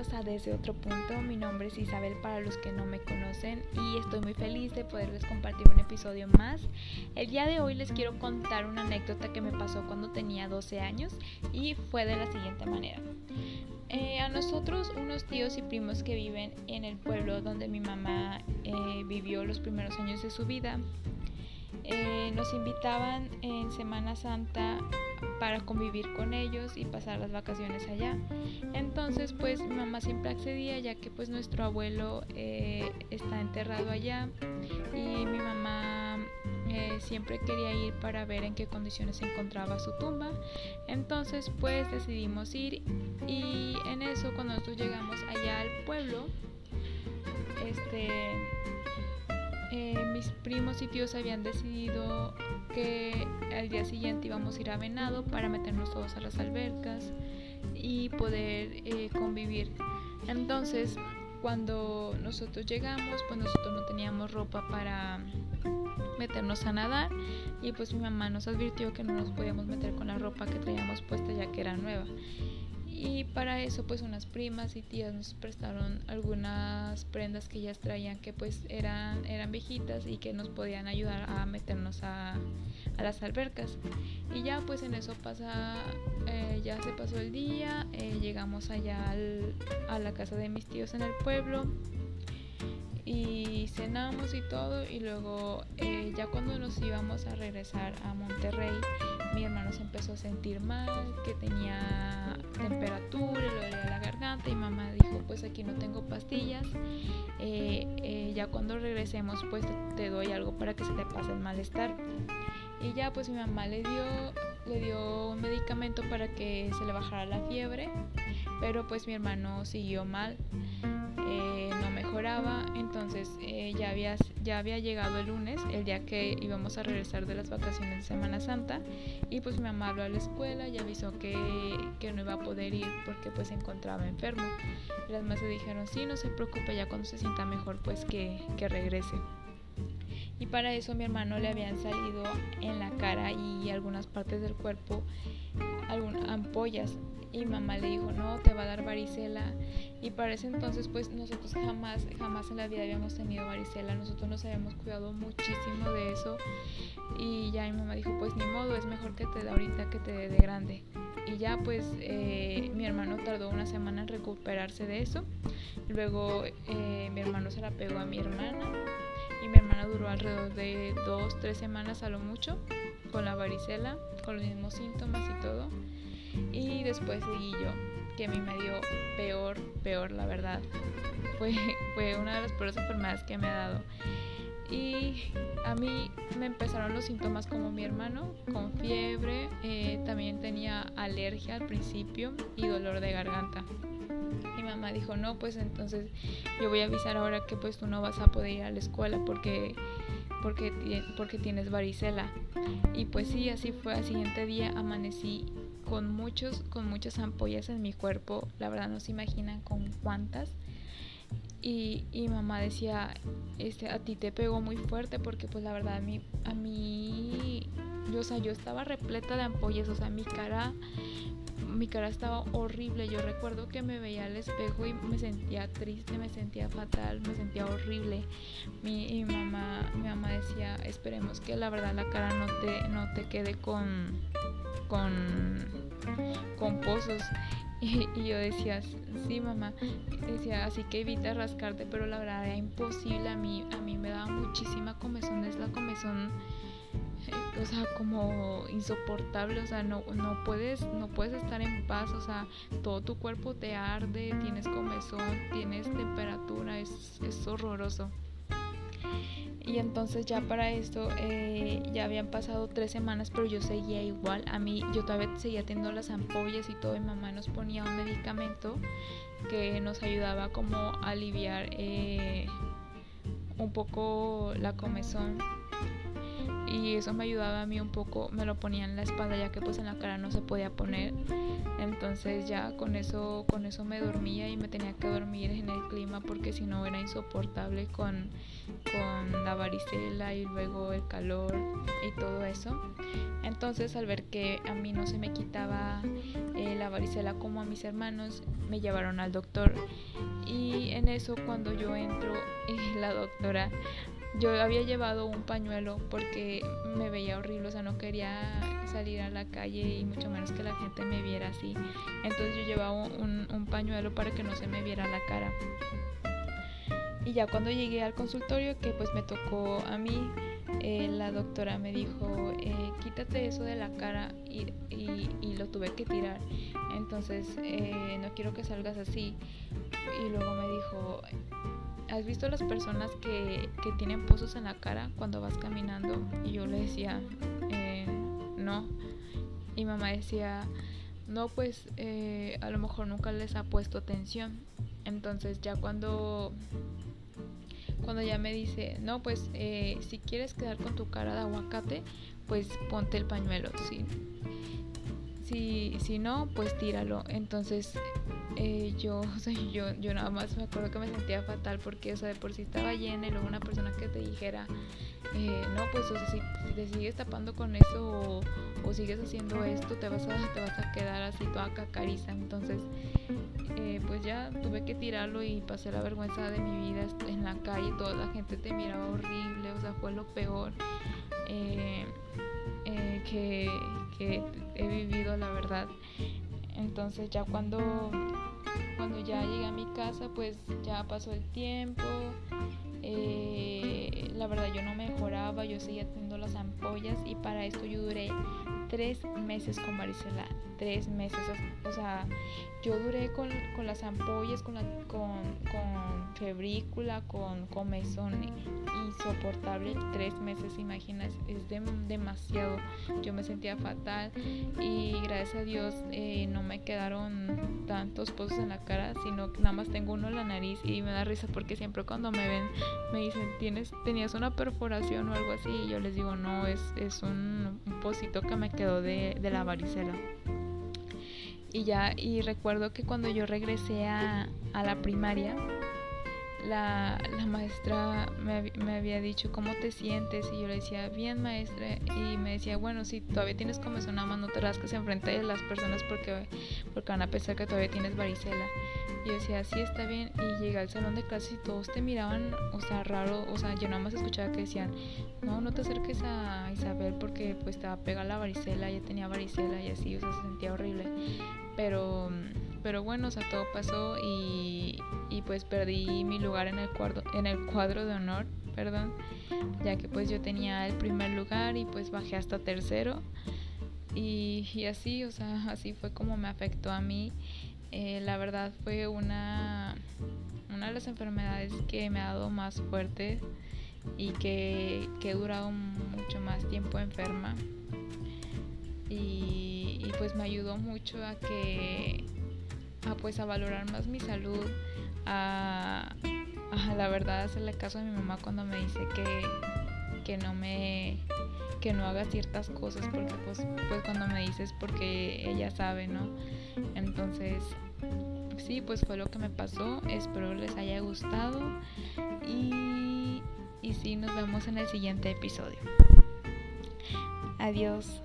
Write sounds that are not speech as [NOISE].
bienvenidos a Desde Otro Punto. Mi nombre es Isabel para los que no me conocen y estoy muy feliz de poderles compartir un episodio más. El día de hoy les quiero contar una anécdota que me pasó cuando tenía 12 años y fue de la siguiente manera. Eh, a nosotros, unos tíos y primos que viven en el pueblo donde mi mamá eh, vivió los primeros años de su vida, eh, nos invitaban en Semana Santa para convivir con ellos y pasar las vacaciones allá. Entonces pues mi mamá siempre accedía ya que pues nuestro abuelo eh, está enterrado allá y mi mamá eh, siempre quería ir para ver en qué condiciones se encontraba su tumba. Entonces pues decidimos ir y en eso cuando nosotros llegamos allá al pueblo, este eh, mis primos y tíos habían decidido que al día siguiente íbamos a ir a Venado para meternos todos a las albercas y poder eh, convivir. Entonces, cuando nosotros llegamos, pues nosotros no teníamos ropa para meternos a nadar y pues mi mamá nos advirtió que no nos podíamos meter con la ropa que traíamos puesta ya que era nueva. Y para eso pues unas primas y tías nos prestaron algunas prendas que ellas traían que pues eran, eran viejitas y que nos podían ayudar a meternos a, las albercas. Y ya pues en eso pasa, eh, ya se pasó el día, eh, llegamos allá a la casa de mis tíos en el pueblo y cenamos y todo y luego eh, ya cuando nos íbamos a regresar a Monterrey mi hermano se empezó a sentir mal, que tenía temperatura, le dolía la garganta y mamá dijo pues aquí no tengo pastillas, eh, eh, ya cuando regresemos pues te, doy algo para que se te pase el malestar. Y ya pues mi mamá le dio, le dio un medicamento para que se le bajara la fiebre, pero pues mi hermano siguió mal. Entonces eh, ya, había, ya había llegado el lunes, el día que íbamos a regresar de las vacaciones de Semana Santa, y pues mi mamá habló a la escuela y avisó que, que no iba a poder ir porque pues se encontraba enfermo. Las se dijeron, sí, no se preocupe, ya cuando se sienta mejor pues que, que regrese. Y para eso mi hermano le habían salido en la cara y algunas partes del cuerpo ampollas y mamá le dijo, no, te va a dar varicela. Y para ese entonces, pues nosotros jamás, jamás en la vida habíamos tenido varicela. Nosotros nos habíamos cuidado muchísimo de eso. Y ya mi mamá dijo, pues ni modo, es mejor que te dé ahorita que te dé de grande. Y ya pues eh, mi hermano tardó una semana en recuperarse de eso. Luego eh, mi hermano se la pegó a mi hermana. Mi hermana duró alrededor de dos, tres semanas a lo mucho con la varicela, con los mismos síntomas y todo. Y después seguí yo, que a mí me dio peor, peor, la verdad. [LAUGHS] Fue, fue una de las peores enfermedades que me ha dado. Y a mí me empezaron los síntomas como mi hermano, con fiebre, eh, también tenía alergia al principio y dolor de garganta. Mi mamá dijo, no, pues entonces yo voy a avisar ahora que pues tú no vas a poder ir a la escuela porque porque, porque tienes varicela. Y pues sí, así fue. Al siguiente día amanecí con, muchos, con muchas ampollas en mi cuerpo. La verdad no se imaginan con cuántas. Y, y mamá decía, este, a ti te pegó muy fuerte porque pues la verdad a mí, a mí yo, o sea, yo estaba repleta de ampollas, o sea, mi cara mi cara estaba horrible. Yo recuerdo que me veía al espejo y me sentía triste, me sentía fatal, me sentía horrible. Mi, mamá, mi mamá decía, esperemos que la verdad la cara no te, no te quede con, con, con pozos. [LAUGHS] Y, yo decía, sí mamá, decía, así que evita rascarte, pero la verdad era imposible. A mí, a mí me daba muchísima comezón, es la comezón o sea, como insoportable, o sea, no, no, puedes, no puedes estar en paz, o sea, todo tu cuerpo te arde, tienes comezón, tienes temperatura, es, es horroroso. Y entonces ya para esto eh, ya habían pasado tres semanas, pero yo seguía igual. A mí yo todavía seguía teniendo las ampollas y todo. Y mamá nos ponía un medicamento que nos ayudaba como a aliviar eh, un poco la comezón y, eso me ayudaba a mí un poco, me lo ponía en la espalda ya que pues en la cara no se podía poner. Entonces ya con eso con eso me dormía y me tenía que dormir en el clima porque si no era insoportable con, con la varicela y luego el calor y todo eso. Entonces al ver que a mí no se me quitaba eh, la varicela como a mis hermanos, me llevaron al doctor. Y en eso cuando yo entro, [LAUGHS] eh, la doctora yo había llevado un pañuelo porque me veía horrible, o sea, no quería salir a la calle y mucho menos que la gente me viera así. Entonces yo llevaba un, pañuelo para que no se me viera la cara. Y ya cuando llegué al consultorio, que pues me tocó a mí, eh, la doctora me dijo, eh, quítate eso de la cara y, y, lo tuve que tirar. Entonces, eh, no quiero que salgas así. Y luego me dijo, ¿has visto las personas que, que, tienen pozos en la cara cuando vas caminando? Y yo le decía, eh, no. Y mamá decía, no, pues eh, a lo mejor nunca les ha puesto atención. Entonces ya cuando, cuando ya me dice, no, pues eh, si quieres quedar con tu cara de aguacate, pues ponte el pañuelo. Si, si, si no, pues tíralo. Entonces eh, yo, [LAUGHS] yo, yo nada más me acuerdo que me sentía fatal porque, o sea, de por sí estaba llena y luego una persona que te dijera, eh, no, pues, o sea, si, te sigues tapando con eso o, sigues haciendo esto, te vas a, [LAUGHS] te vas a quedar así toda cacariza. Entonces, eh, pues ya tuve que tirarlo y pasé la vergüenza de mi vida en la calle, toda la gente te miraba horrible, o sea, fue lo peor. Que, he vivido, la verdad. Entonces ya cuando, cuando ya llegué a mi casa, pues ya pasó el tiempo. Eh, la verdad yo no mejoraba, yo seguía teniendo las ampollas y para esto yo duré tres meses con varicela, tres meses, o sea, yo duré con, las ampollas, con, la, con, con febrícula, con comezón insoportable, tres meses, imaginas, es demasiado, yo me sentía fatal y gracias a Dios eh, no me quedaron tantos pozos en la cara, sino que nada más tengo uno en la nariz y me da risa porque siempre cuando me ven me dicen, ¿Tienes, ¿tenías una perforación o algo así? Y yo les digo, no, es, es un, un pocito que me quedó de, la varicela. Y ya, y recuerdo que cuando yo regresé a, la primaria, la, maestra me, me, había dicho, ¿cómo te sientes? Y yo le decía, bien maestra. Y me decía, bueno, si todavía tienes comezón nada más no te rasques enfrente de las personas porque, porque van a pensar que todavía tienes varicela. Y yo decía, sí, está bien. Y llegué al salón de clases y todos te miraban, o sea, raro. O sea, yo nada más escuchaba que decían, no, no te acerques a Isabel porque pues te va a la varicela. Ya tenía varicela y así, o sea, se sentía horrible. Pero, pero bueno, o sea, todo pasó y, y pues perdí mi lugar en el, cuadro, en el cuadro de honor, perdón. Ya que pues yo tenía el primer lugar y pues bajé hasta tercero. Y, y así, o sea, así fue como me afectó a mí eh, la verdad fue una, una de las enfermedades que me ha dado más fuerte y que, he durado mucho más tiempo enferma. Y, pues me ayudó mucho a que a pues a valorar más mi salud, a, la verdad hacerle caso a mi mamá cuando me dice que, que no me que no haga ciertas cosas porque pues, pues cuando me dices porque ella sabe, ¿no? Entonces, sí, pues fue lo que me pasó. Espero les haya gustado y, y sí, nos vemos en el siguiente episodio. Adiós.